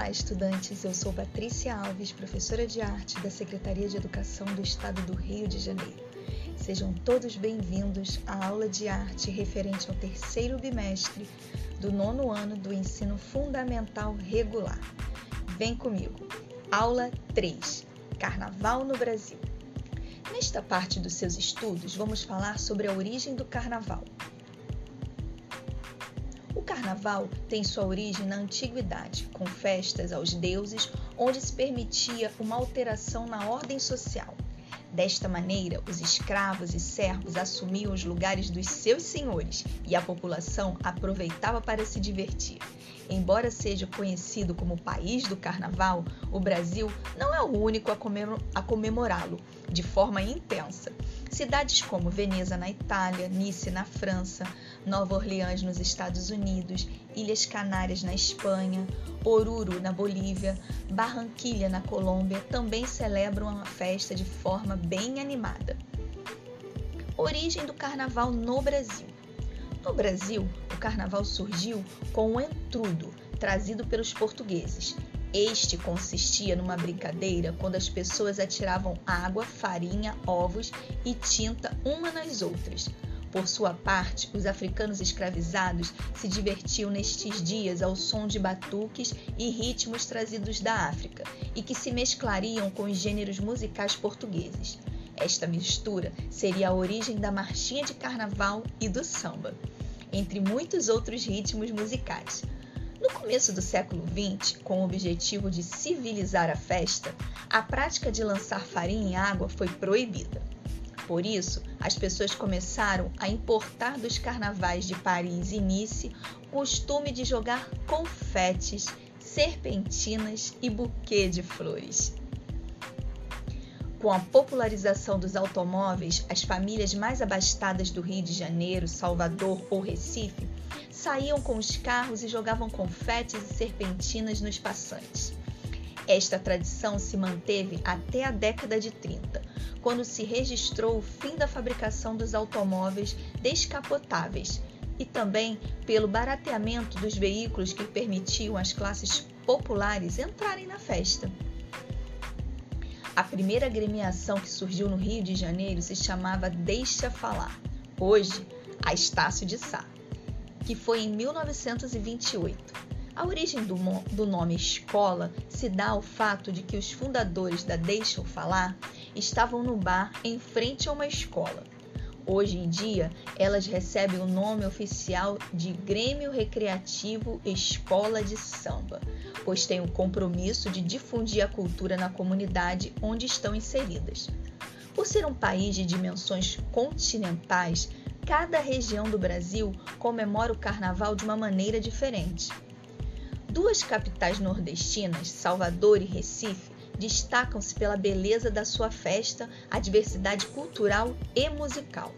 Olá, estudantes! Eu sou Patrícia Alves, professora de arte da Secretaria de Educação do Estado do Rio de Janeiro. Sejam todos bem-vindos à aula de arte referente ao terceiro bimestre do nono ano do ensino fundamental regular. Vem comigo! Aula 3 Carnaval no Brasil. Nesta parte dos seus estudos, vamos falar sobre a origem do carnaval. O carnaval tem sua origem na antiguidade, com festas aos deuses, onde se permitia uma alteração na ordem social. Desta maneira, os escravos e servos assumiam os lugares dos seus senhores e a população aproveitava para se divertir. Embora seja conhecido como o país do carnaval, o Brasil não é o único a comemorá-lo de forma intensa. Cidades como Veneza, na Itália, Nice, na França, Nova Orleans, nos Estados Unidos, Ilhas Canárias, na Espanha, Oruro, na Bolívia, Barranquilha, na Colômbia, também celebram a festa de forma bem animada. Origem do carnaval no Brasil. No Brasil, o carnaval surgiu com o entrudo, trazido pelos portugueses, este consistia numa brincadeira quando as pessoas atiravam água, farinha, ovos e tinta uma nas outras. Por sua parte, os africanos escravizados se divertiam nestes dias ao som de batuques e ritmos trazidos da África e que se mesclariam com os gêneros musicais portugueses. Esta mistura seria a origem da marchinha de carnaval e do samba, entre muitos outros ritmos musicais. No começo do século XX, com o objetivo de civilizar a festa, a prática de lançar farinha em água foi proibida. Por isso, as pessoas começaram a importar dos carnavais de Paris e Nice o costume de jogar confetes, serpentinas e buquê de flores. Com a popularização dos automóveis, as famílias mais abastadas do Rio de Janeiro, Salvador ou Recife saíam com os carros e jogavam confetes e serpentinas nos passantes. Esta tradição se manteve até a década de 30, quando se registrou o fim da fabricação dos automóveis descapotáveis e também pelo barateamento dos veículos que permitiam às classes populares entrarem na festa. A primeira agremiação que surgiu no Rio de Janeiro se chamava Deixa Falar, hoje a Estácio de Sá que foi em 1928. A origem do, do, nome escola se dá ao fato de que os fundadores da Deixam Falar estavam no bar em frente a uma escola. Hoje em dia, elas recebem o nome oficial de Grêmio Recreativo Escola de Samba, pois têm o compromisso de difundir a cultura na comunidade onde estão inseridas. Por ser um país de dimensões continentais, cada região do Brasil comemora o carnaval de uma maneira diferente. Duas capitais nordestinas, Salvador e Recife, destacam-se pela beleza da sua festa, a diversidade cultural e musical.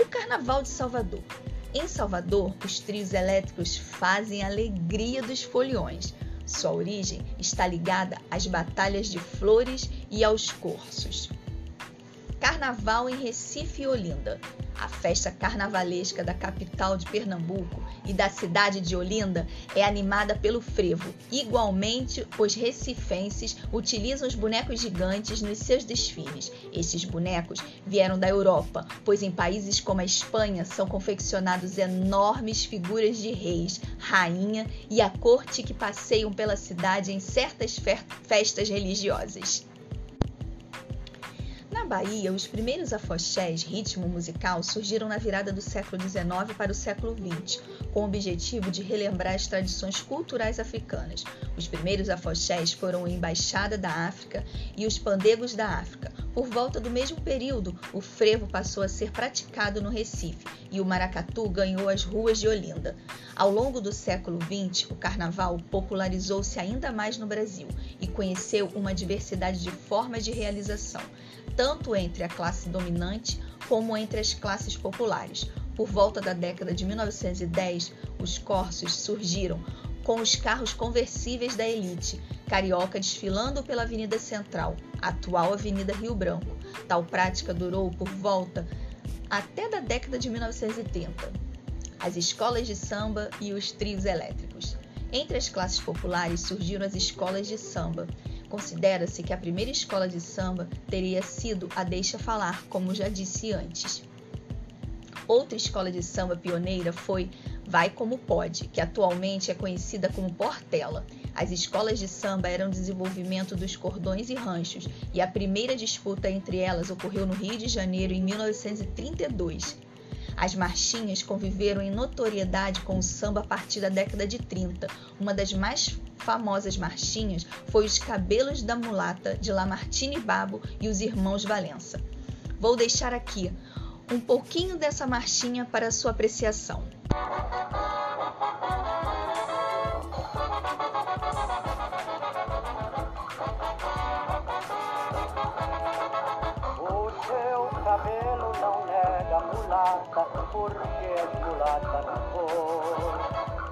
O Carnaval de Salvador. Em Salvador, os trios elétricos fazem a alegria dos foliões. Sua origem está ligada às batalhas de flores e aos cursos. Carnaval em Recife e Olinda. A festa carnavalesca da capital de Pernambuco e da cidade de Olinda é animada pelo frevo. Igualmente, os recifenses utilizam os bonecos gigantes nos seus desfiles. Esses bonecos vieram da Europa, pois em países como a Espanha são confeccionados enormes figuras de reis, rainha e a corte que passeiam pela cidade em certas festas religiosas. Bahia, os primeiros afoxés, ritmo musical, surgiram na virada do século XIX para o século XX, com o objetivo de relembrar as tradições culturais africanas. Os primeiros afoxés foram a Embaixada da África e os Pandegos da África. Por volta do mesmo período, o frevo passou a ser praticado no Recife e o maracatu ganhou as ruas de Olinda. Ao longo do século XX, o carnaval popularizou-se ainda mais no Brasil e conheceu uma diversidade de formas de realização tanto entre a classe dominante como entre as classes populares. Por volta da década de 1910, os corsos surgiram com os carros conversíveis da elite, carioca desfilando pela Avenida Central, atual Avenida Rio Branco. Tal prática durou por volta até da década de 1930. As escolas de samba e os trios elétricos. Entre as classes populares surgiram as escolas de samba. Considera-se que a primeira escola de samba teria sido a Deixa Falar, como já disse antes. Outra escola de samba pioneira foi Vai Como Pode, que atualmente é conhecida como Portela. As escolas de samba eram desenvolvimento dos cordões e ranchos, e a primeira disputa entre elas ocorreu no Rio de Janeiro em 1932. As marchinhas conviveram em notoriedade com o samba a partir da década de 30. Uma das mais famosas marchinhas foi Os Cabelos da Mulata, de Lamartine Babo e os Irmãos Valença. Vou deixar aqui um pouquinho dessa marchinha para sua apreciação. Cabelo não nega mulata, porque mulata na cor.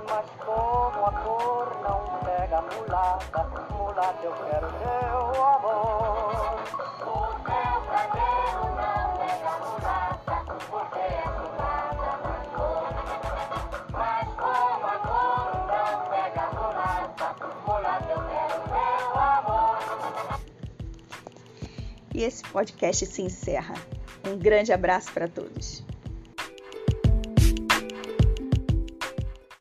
Mas como a cor não pega mulata, mulata eu quero teu amor. O seu cabelo não nega mulata, porque mulata na cor. Mas como a cor não pega mulata, mulata eu quero teu amor. E esse podcast se encerra. Um grande abraço para todos.